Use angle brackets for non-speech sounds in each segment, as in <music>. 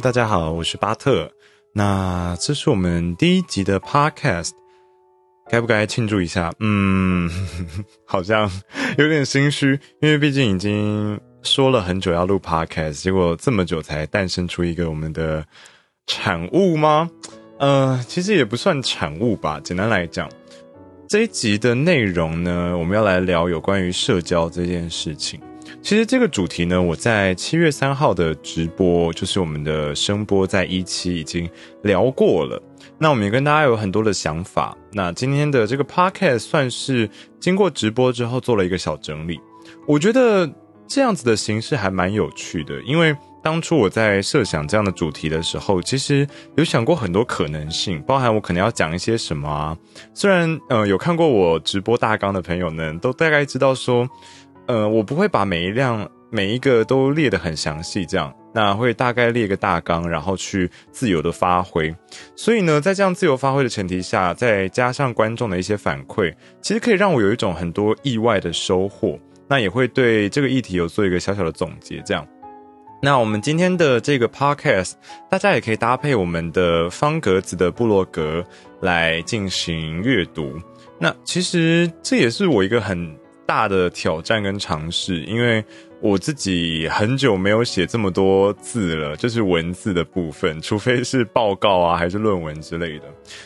大家好，我是巴特。那这是我们第一集的 Podcast，该不该庆祝一下？嗯，<laughs> 好像有点心虚，因为毕竟已经说了很久要录 Podcast，结果这么久才诞生出一个我们的产物吗？呃，其实也不算产物吧。简单来讲，这一集的内容呢，我们要来聊有关于社交这件事情。其实这个主题呢，我在七月三号的直播，就是我们的声波在一期已经聊过了。那我们也跟大家有很多的想法。那今天的这个 podcast 算是经过直播之后做了一个小整理。我觉得这样子的形式还蛮有趣的，因为当初我在设想这样的主题的时候，其实有想过很多可能性，包含我可能要讲一些什么啊。虽然呃有看过我直播大纲的朋友呢，都大概知道说。呃，我不会把每一辆每一个都列得很详细，这样，那会大概列个大纲，然后去自由的发挥。所以呢，在这样自由发挥的前提下，再加上观众的一些反馈，其实可以让我有一种很多意外的收获。那也会对这个议题有做一个小小的总结。这样，那我们今天的这个 podcast，大家也可以搭配我们的方格子的部落格来进行阅读。那其实这也是我一个很。大的挑战跟尝试，因为我自己很久没有写这么多字了，就是文字的部分，除非是报告啊，还是论文之类的，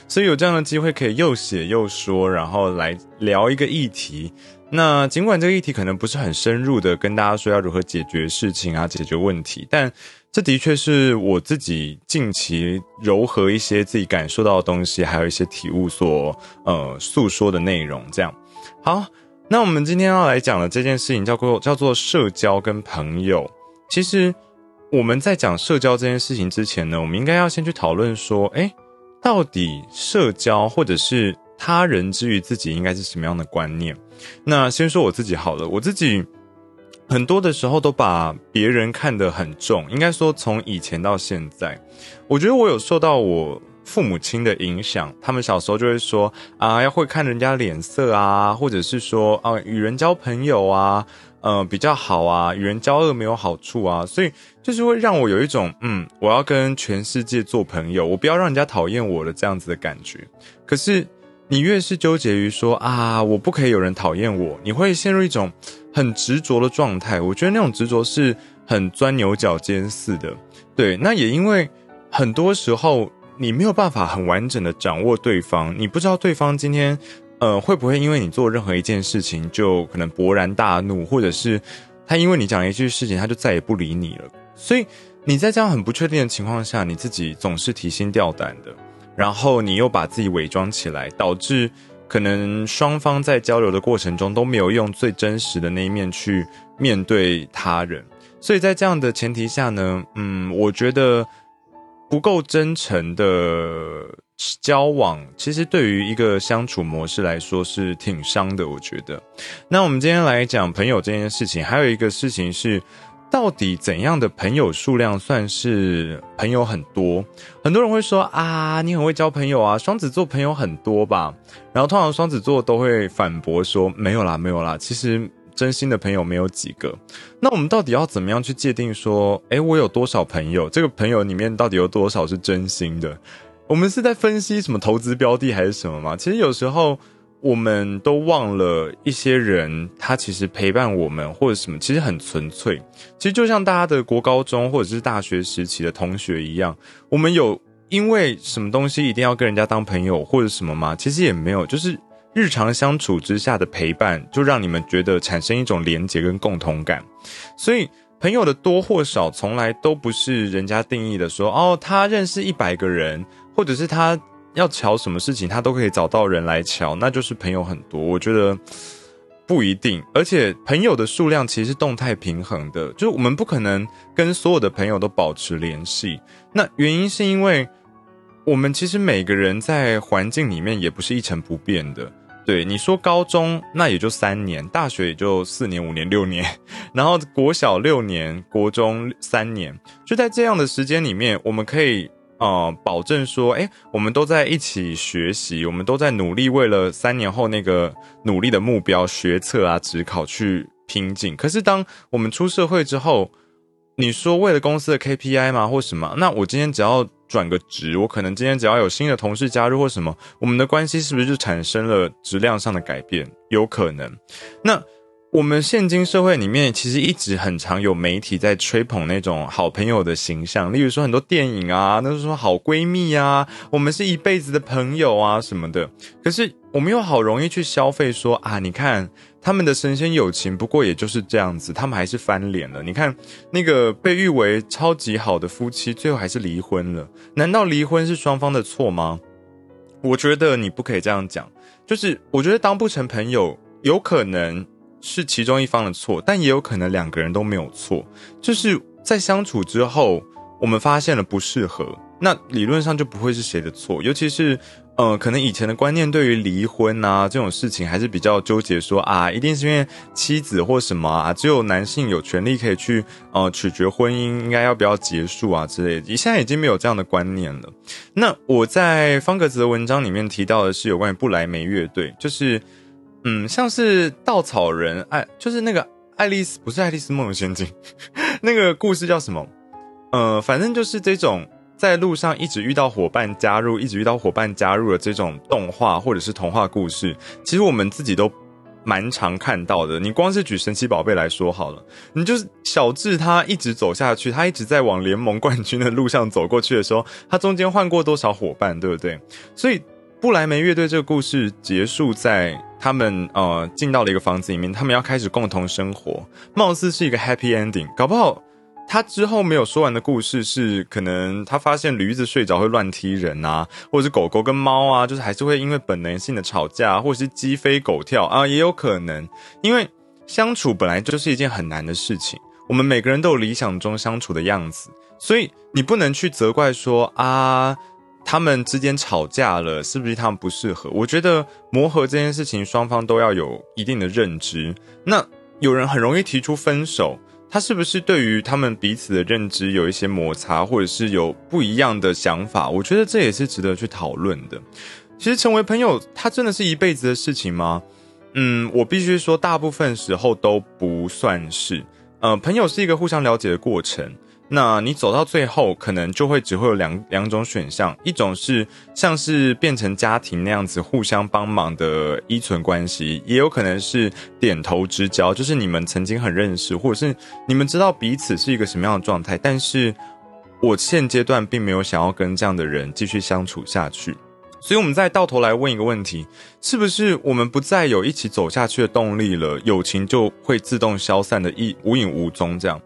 所以有这样的机会可以又写又说，然后来聊一个议题。那尽管这个议题可能不是很深入的跟大家说要如何解决事情啊，解决问题，但这的确是我自己近期柔和一些自己感受到的东西，还有一些体悟所呃诉说的内容。这样好。那我们今天要来讲的这件事情叫做叫做社交跟朋友。其实我们在讲社交这件事情之前呢，我们应该要先去讨论说，哎，到底社交或者是他人之于自己应该是什么样的观念？那先说我自己好了，我自己很多的时候都把别人看得很重，应该说从以前到现在，我觉得我有受到我。父母亲的影响，他们小时候就会说啊，要会看人家脸色啊，或者是说啊，与人交朋友啊，呃，比较好啊，与人交恶没有好处啊，所以就是会让我有一种嗯，我要跟全世界做朋友，我不要让人家讨厌我的这样子的感觉。可是你越是纠结于说啊，我不可以有人讨厌我，你会陷入一种很执着的状态。我觉得那种执着是很钻牛角尖似的。对，那也因为很多时候。你没有办法很完整的掌握对方，你不知道对方今天，呃，会不会因为你做任何一件事情就可能勃然大怒，或者是他因为你讲一句事情，他就再也不理你了。所以你在这样很不确定的情况下，你自己总是提心吊胆的，然后你又把自己伪装起来，导致可能双方在交流的过程中都没有用最真实的那一面去面对他人。所以在这样的前提下呢，嗯，我觉得。不够真诚的交往，其实对于一个相处模式来说是挺伤的。我觉得，那我们今天来讲朋友这件事情，还有一个事情是，到底怎样的朋友数量算是朋友很多？很多人会说啊，你很会交朋友啊，双子座朋友很多吧？然后通常双子座都会反驳说，没有啦，没有啦，其实。真心的朋友没有几个，那我们到底要怎么样去界定说，诶，我有多少朋友？这个朋友里面到底有多少是真心的？我们是在分析什么投资标的还是什么吗？其实有时候我们都忘了一些人，他其实陪伴我们或者什么，其实很纯粹。其实就像大家的国高中或者是大学时期的同学一样，我们有因为什么东西一定要跟人家当朋友或者什么吗？其实也没有，就是。日常相处之下的陪伴，就让你们觉得产生一种连结跟共同感。所以，朋友的多或少，从来都不是人家定义的。说哦，他认识一百个人，或者是他要瞧什么事情，他都可以找到人来瞧，那就是朋友很多。我觉得不一定。而且，朋友的数量其实是动态平衡的，就是我们不可能跟所有的朋友都保持联系。那原因是因为我们其实每个人在环境里面也不是一成不变的。对你说，高中那也就三年，大学也就四年、五年、六年，然后国小六年，国中三年，就在这样的时间里面，我们可以呃保证说，哎，我们都在一起学习，我们都在努力，为了三年后那个努力的目标，学测啊、职考去拼劲。可是当我们出社会之后，你说为了公司的 KPI 吗，或什么？那我今天只要转个职，我可能今天只要有新的同事加入或什么，我们的关系是不是就产生了质量上的改变？有可能。那我们现今社会里面，其实一直很常有媒体在吹捧那种好朋友的形象，例如说很多电影啊，那是说好闺蜜啊，我们是一辈子的朋友啊什么的。可是我们又好容易去消费说啊，你看。他们的神仙友情，不过也就是这样子，他们还是翻脸了。你看，那个被誉为超级好的夫妻，最后还是离婚了。难道离婚是双方的错吗？我觉得你不可以这样讲。就是我觉得当不成朋友，有可能是其中一方的错，但也有可能两个人都没有错。就是在相处之后，我们发现了不适合，那理论上就不会是谁的错，尤其是。嗯，可能以前的观念对于离婚啊这种事情还是比较纠结，说啊，一定是因为妻子或什么啊，只有男性有权利可以去呃取决婚姻应该要不要结束啊之类的。现在已经没有这样的观念了。那我在方格子的文章里面提到的是有关于布莱梅乐队，就是嗯，像是稻草人爱，就是那个爱丽丝不是爱丽丝梦游仙境，<laughs> 那个故事叫什么？呃，反正就是这种。在路上一直遇到伙伴加入，一直遇到伙伴加入的这种动画或者是童话故事，其实我们自己都蛮常看到的。你光是举神奇宝贝来说好了，你就是小智他一直走下去，他一直在往联盟冠军的路上走过去的时候，他中间换过多少伙伴，对不对？所以布莱梅乐队这个故事结束在他们呃进到了一个房子里面，他们要开始共同生活，貌似是一个 happy ending，搞不好。他之后没有说完的故事是，可能他发现驴子睡着会乱踢人啊，或者是狗狗跟猫啊，就是还是会因为本能性的吵架，或者是鸡飞狗跳啊，也有可能。因为相处本来就是一件很难的事情，我们每个人都有理想中相处的样子，所以你不能去责怪说啊，他们之间吵架了，是不是他们不适合？我觉得磨合这件事情，双方都要有一定的认知。那有人很容易提出分手。他是不是对于他们彼此的认知有一些摩擦，或者是有不一样的想法？我觉得这也是值得去讨论的。其实成为朋友，他真的是一辈子的事情吗？嗯，我必须说，大部分时候都不算是。呃，朋友是一个互相了解的过程。那你走到最后，可能就会只会有两两种选项，一种是像是变成家庭那样子互相帮忙的依存关系，也有可能是点头之交，就是你们曾经很认识，或者是你们知道彼此是一个什么样的状态，但是我现阶段并没有想要跟这样的人继续相处下去，所以我们再到头来问一个问题：是不是我们不再有一起走下去的动力了，友情就会自动消散的一无影无踪这样？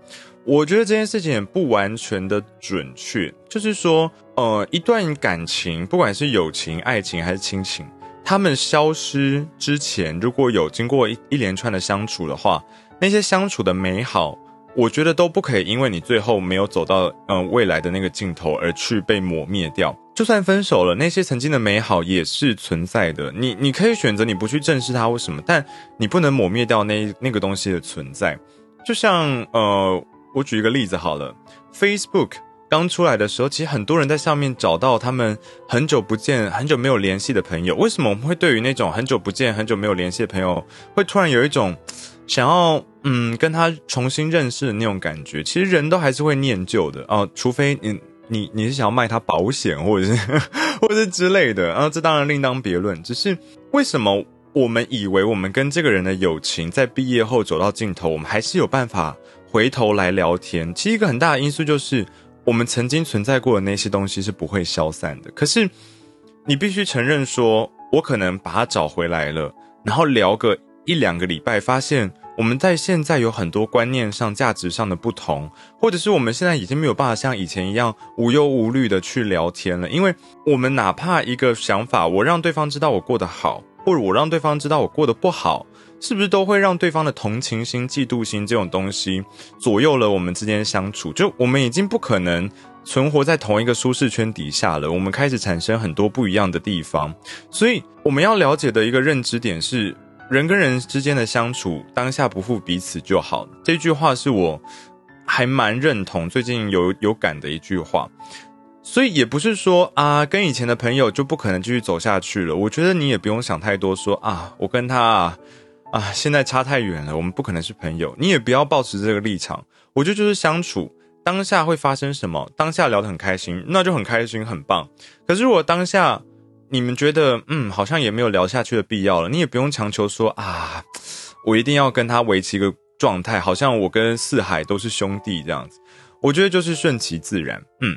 我觉得这件事情也不完全的准确，就是说，呃，一段感情，不管是友情、爱情还是亲情，他们消失之前，如果有经过一一连串的相处的话，那些相处的美好，我觉得都不可以因为你最后没有走到嗯未来的那个尽头而去被抹灭掉。就算分手了，那些曾经的美好也是存在的。你你可以选择你不去正视它为什么，但你不能抹灭掉那那个东西的存在。就像呃。我举一个例子好了，Facebook 刚出来的时候，其实很多人在上面找到他们很久不见、很久没有联系的朋友。为什么我们会对于那种很久不见、很久没有联系的朋友，会突然有一种 <tsk> 想要嗯跟他重新认识的那种感觉？其实人都还是会念旧的哦，除非你你你是想要卖他保险，或者是 <laughs> 或者是之类的然啊，这当然另当别论。只是为什么我们以为我们跟这个人的友情在毕业后走到尽头，我们还是有办法？回头来聊天，其实一个很大的因素就是，我们曾经存在过的那些东西是不会消散的。可是，你必须承认说，我可能把它找回来了，然后聊个一两个礼拜，发现我们在现在有很多观念上、价值上的不同，或者是我们现在已经没有办法像以前一样无忧无虑的去聊天了，因为我们哪怕一个想法，我让对方知道我过得好，或者我让对方知道我过得不好。是不是都会让对方的同情心、嫉妒心这种东西左右了我们之间相处？就我们已经不可能存活在同一个舒适圈底下了，我们开始产生很多不一样的地方。所以我们要了解的一个认知点是，人跟人之间的相处，当下不负彼此就好。这句话是我还蛮认同、最近有有感的一句话。所以也不是说啊，跟以前的朋友就不可能继续走下去了。我觉得你也不用想太多，说啊，我跟他。啊，啊现在差太远了，我们不可能是朋友。你也不要抱持这个立场。我觉得就是相处，当下会发生什么？当下聊得很开心，那就很开心，很棒。可是如果当下你们觉得，嗯，好像也没有聊下去的必要了，你也不用强求说啊，我一定要跟他维持一个状态，好像我跟四海都是兄弟这样子。我觉得就是顺其自然，嗯。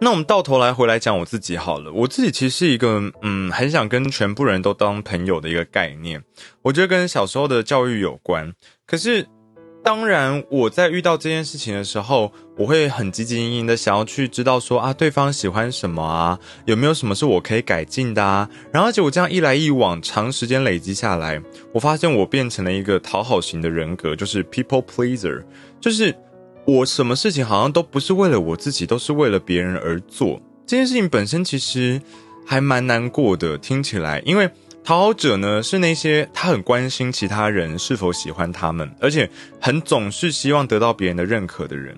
那我们到头来回来讲我自己好了，我自己其实是一个嗯，很想跟全部人都当朋友的一个概念。我觉得跟小时候的教育有关。可是，当然我在遇到这件事情的时候，我会很积极营营的想要去知道说啊，对方喜欢什么啊，有没有什么是我可以改进的啊。然后结果这样一来一往，长时间累积下来，我发现我变成了一个讨好型的人格，就是 people pleaser，就是。我什么事情好像都不是为了我自己，都是为了别人而做。这件事情本身其实还蛮难过的，听起来，因为讨好者呢是那些他很关心其他人是否喜欢他们，而且很总是希望得到别人的认可的人。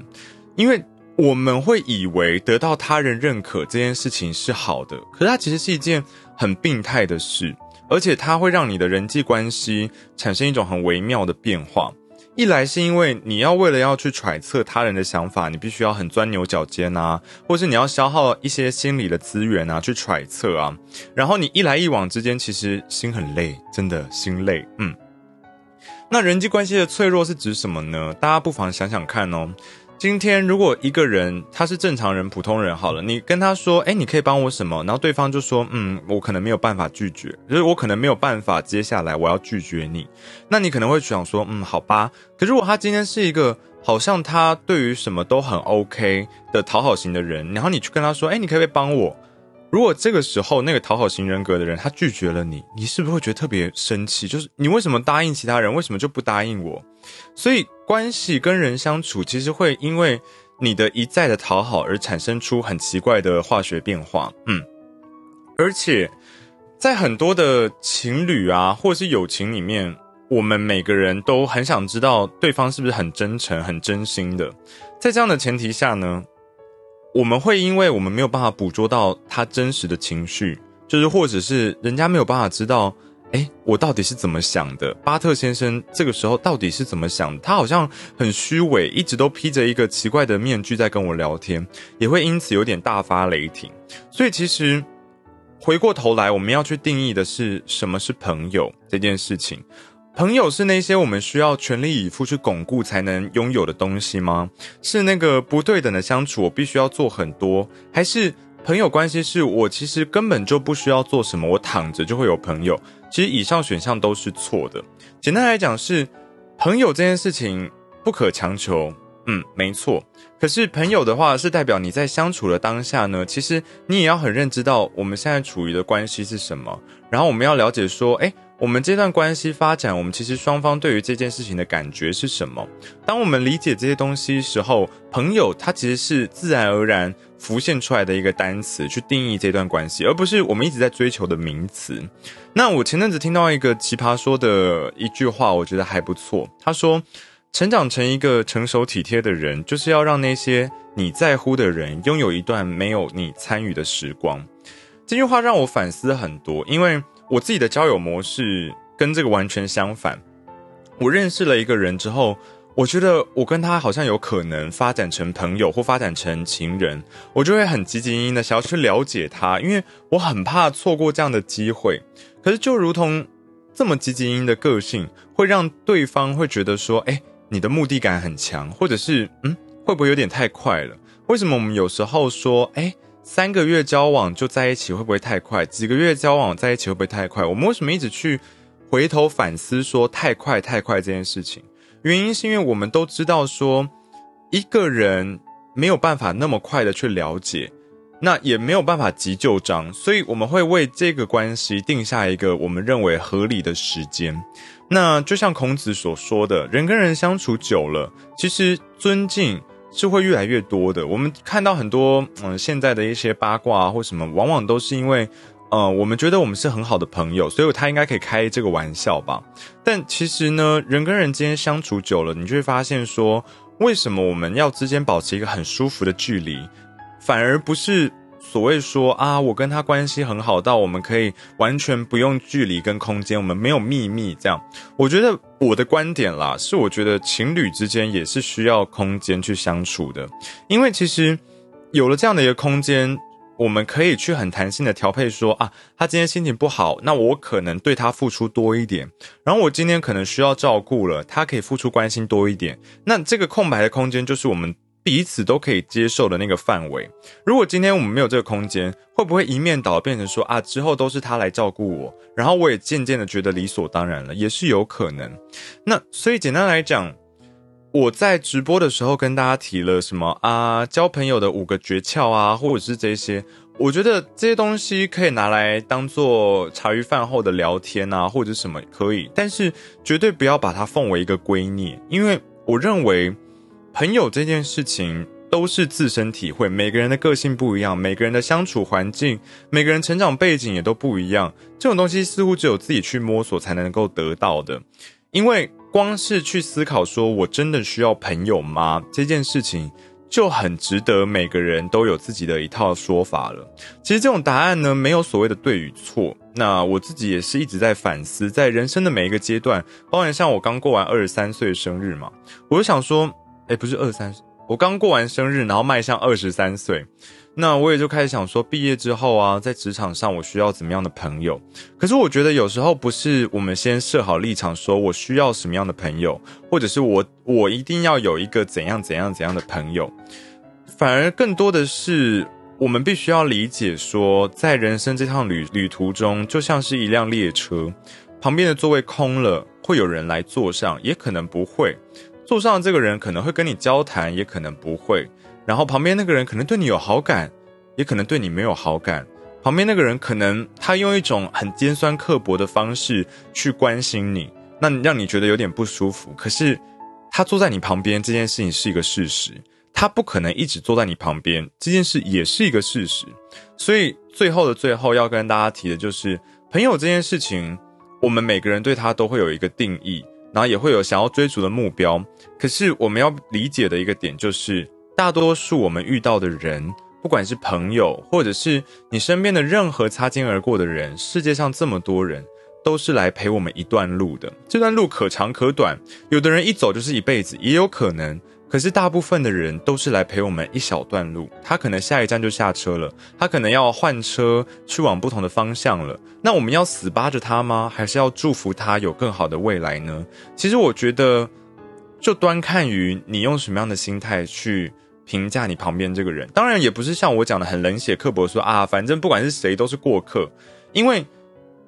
因为我们会以为得到他人认可这件事情是好的，可是它其实是一件很病态的事，而且它会让你的人际关系产生一种很微妙的变化。一来是因为你要为了要去揣测他人的想法，你必须要很钻牛角尖啊，或是你要消耗一些心理的资源啊，去揣测啊。然后你一来一往之间，其实心很累，真的心累。嗯，那人际关系的脆弱是指什么呢？大家不妨想想看哦。今天如果一个人他是正常人、普通人，好了，你跟他说，哎，你可以帮我什么？然后对方就说，嗯，我可能没有办法拒绝，就是我可能没有办法接下来我要拒绝你。那你可能会想说，嗯，好吧。可如果他今天是一个好像他对于什么都很 OK 的讨好型的人，然后你去跟他说，哎，你可不可以帮我？如果这个时候那个讨好型人格的人他拒绝了你，你是不是会觉得特别生气？就是你为什么答应其他人，为什么就不答应我？所以关系跟人相处，其实会因为你的一再的讨好而产生出很奇怪的化学变化。嗯，而且在很多的情侣啊，或者是友情里面，我们每个人都很想知道对方是不是很真诚、很真心的。在这样的前提下呢，我们会因为我们没有办法捕捉到他真实的情绪，就是或者是人家没有办法知道。哎，我到底是怎么想的？巴特先生这个时候到底是怎么想？他好像很虚伪，一直都披着一个奇怪的面具在跟我聊天，也会因此有点大发雷霆。所以其实回过头来，我们要去定义的是什么是朋友这件事情。朋友是那些我们需要全力以赴去巩固才能拥有的东西吗？是那个不对等的相处，我必须要做很多，还是？朋友关系是我其实根本就不需要做什么，我躺着就会有朋友。其实以上选项都是错的。简单来讲是，朋友这件事情不可强求。嗯，没错。可是朋友的话是代表你在相处的当下呢，其实你也要很认知到我们现在处于的关系是什么。然后我们要了解说，哎。我们这段关系发展，我们其实双方对于这件事情的感觉是什么？当我们理解这些东西时候，朋友它其实是自然而然浮现出来的一个单词去定义这段关系，而不是我们一直在追求的名词。那我前阵子听到一个奇葩说的一句话，我觉得还不错。他说：“成长成一个成熟体贴的人，就是要让那些你在乎的人拥有一段没有你参与的时光。”这句话让我反思很多，因为。我自己的交友模式跟这个完全相反。我认识了一个人之后，我觉得我跟他好像有可能发展成朋友或发展成情人，我就会很积极营营的想要去了解他，因为我很怕错过这样的机会。可是就如同这么积极营营的个性，会让对方会觉得说：“哎，你的目的感很强，或者是嗯，会不会有点太快了？为什么我们有时候说，哎？”三个月交往就在一起会不会太快？几个月交往在一起会不会太快？我们为什么一直去回头反思说太快太快这件事情？原因是因为我们都知道说一个人没有办法那么快的去了解，那也没有办法急就章，所以我们会为这个关系定下一个我们认为合理的时间。那就像孔子所说的，人跟人相处久了，其实尊敬。是会越来越多的。我们看到很多嗯，现在的一些八卦或什么，往往都是因为，呃，我们觉得我们是很好的朋友，所以他应该可以开这个玩笑吧。但其实呢，人跟人之间相处久了，你就会发现说，为什么我们要之间保持一个很舒服的距离，反而不是所谓说啊，我跟他关系很好，到我们可以完全不用距离跟空间，我们没有秘密这样。我觉得我的观点啦，是我觉得情侣之间也是需要空间去相处的，因为其实有了这样的一个空间。我们可以去很弹性的调配，说啊，他今天心情不好，那我可能对他付出多一点。然后我今天可能需要照顾了，他可以付出关心多一点。那这个空白的空间，就是我们彼此都可以接受的那个范围。如果今天我们没有这个空间，会不会一面倒变成说啊，之后都是他来照顾我，然后我也渐渐的觉得理所当然了，也是有可能。那所以简单来讲。我在直播的时候跟大家提了什么啊？交朋友的五个诀窍啊，或者是这些，我觉得这些东西可以拿来当做茶余饭后的聊天啊，或者什么可以，但是绝对不要把它奉为一个圭臬，因为我认为朋友这件事情都是自身体会，每个人的个性不一样，每个人的相处环境，每个人成长背景也都不一样，这种东西似乎只有自己去摸索才能够得到的，因为。光是去思考说我真的需要朋友吗？这件事情就很值得每个人都有自己的一套说法了。其实这种答案呢，没有所谓的对与错。那我自己也是一直在反思，在人生的每一个阶段，包括像我刚过完二十三岁生日嘛，我就想说，哎，不是二三，我刚过完生日，然后迈向二十三岁。那我也就开始想说，毕业之后啊，在职场上我需要怎么样的朋友？可是我觉得有时候不是我们先设好立场，说我需要什么样的朋友，或者是我我一定要有一个怎样怎样怎样的朋友，反而更多的是我们必须要理解说，在人生这趟旅旅途中，就像是一辆列车，旁边的座位空了，会有人来坐上，也可能不会坐上这个人可能会跟你交谈，也可能不会。然后旁边那个人可能对你有好感，也可能对你没有好感。旁边那个人可能他用一种很尖酸刻薄的方式去关心你，那让你觉得有点不舒服。可是他坐在你旁边这件事情是一个事实，他不可能一直坐在你旁边这件事也是一个事实。所以最后的最后要跟大家提的就是朋友这件事情，我们每个人对他都会有一个定义，然后也会有想要追逐的目标。可是我们要理解的一个点就是。大多数我们遇到的人，不管是朋友，或者是你身边的任何擦肩而过的人，世界上这么多人，都是来陪我们一段路的。这段路可长可短，有的人一走就是一辈子，也有可能。可是大部分的人都是来陪我们一小段路，他可能下一站就下车了，他可能要换车去往不同的方向了。那我们要死扒着他吗？还是要祝福他有更好的未来呢？其实我觉得，就端看于你用什么样的心态去。评价你旁边这个人，当然也不是像我讲的很冷血刻薄，说啊，反正不管是谁都是过客，因为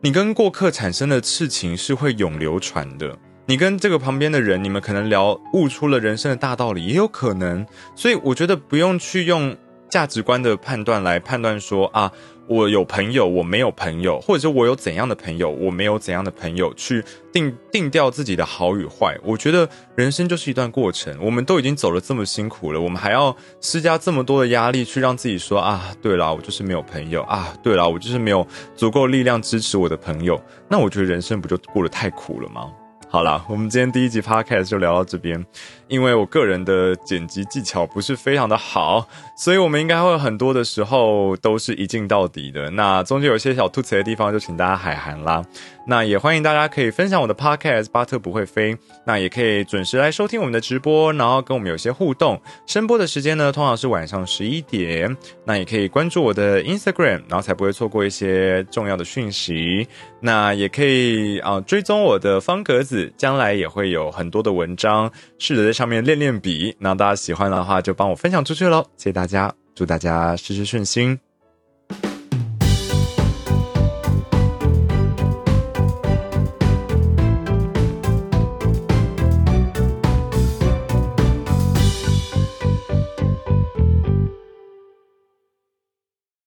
你跟过客产生的事情是会永流传的。你跟这个旁边的人，你们可能聊悟出了人生的大道理，也有可能。所以我觉得不用去用价值观的判断来判断说啊。我有朋友，我没有朋友，或者是我有怎样的朋友，我没有怎样的朋友，去定定掉自己的好与坏。我觉得人生就是一段过程，我们都已经走了这么辛苦了，我们还要施加这么多的压力去让自己说啊，对了，我就是没有朋友啊，对了，我就是没有足够力量支持我的朋友，那我觉得人生不就过得太苦了吗？好了，我们今天第一集 podcast 就聊到这边。因为我个人的剪辑技巧不是非常的好，所以我们应该会很多的时候都是一镜到底的。那中间有些小吐词的地方，就请大家海涵啦。那也欢迎大家可以分享我的 podcast，巴特不会飞。那也可以准时来收听我们的直播，然后跟我们有些互动。声播的时间呢，通常是晚上十一点。那也可以关注我的 Instagram，然后才不会错过一些重要的讯息。那也可以啊追踪我的方格子，将来也会有很多的文章，试着在上面练练笔。那大家喜欢的话，就帮我分享出去喽！谢谢大家，祝大家事事顺心。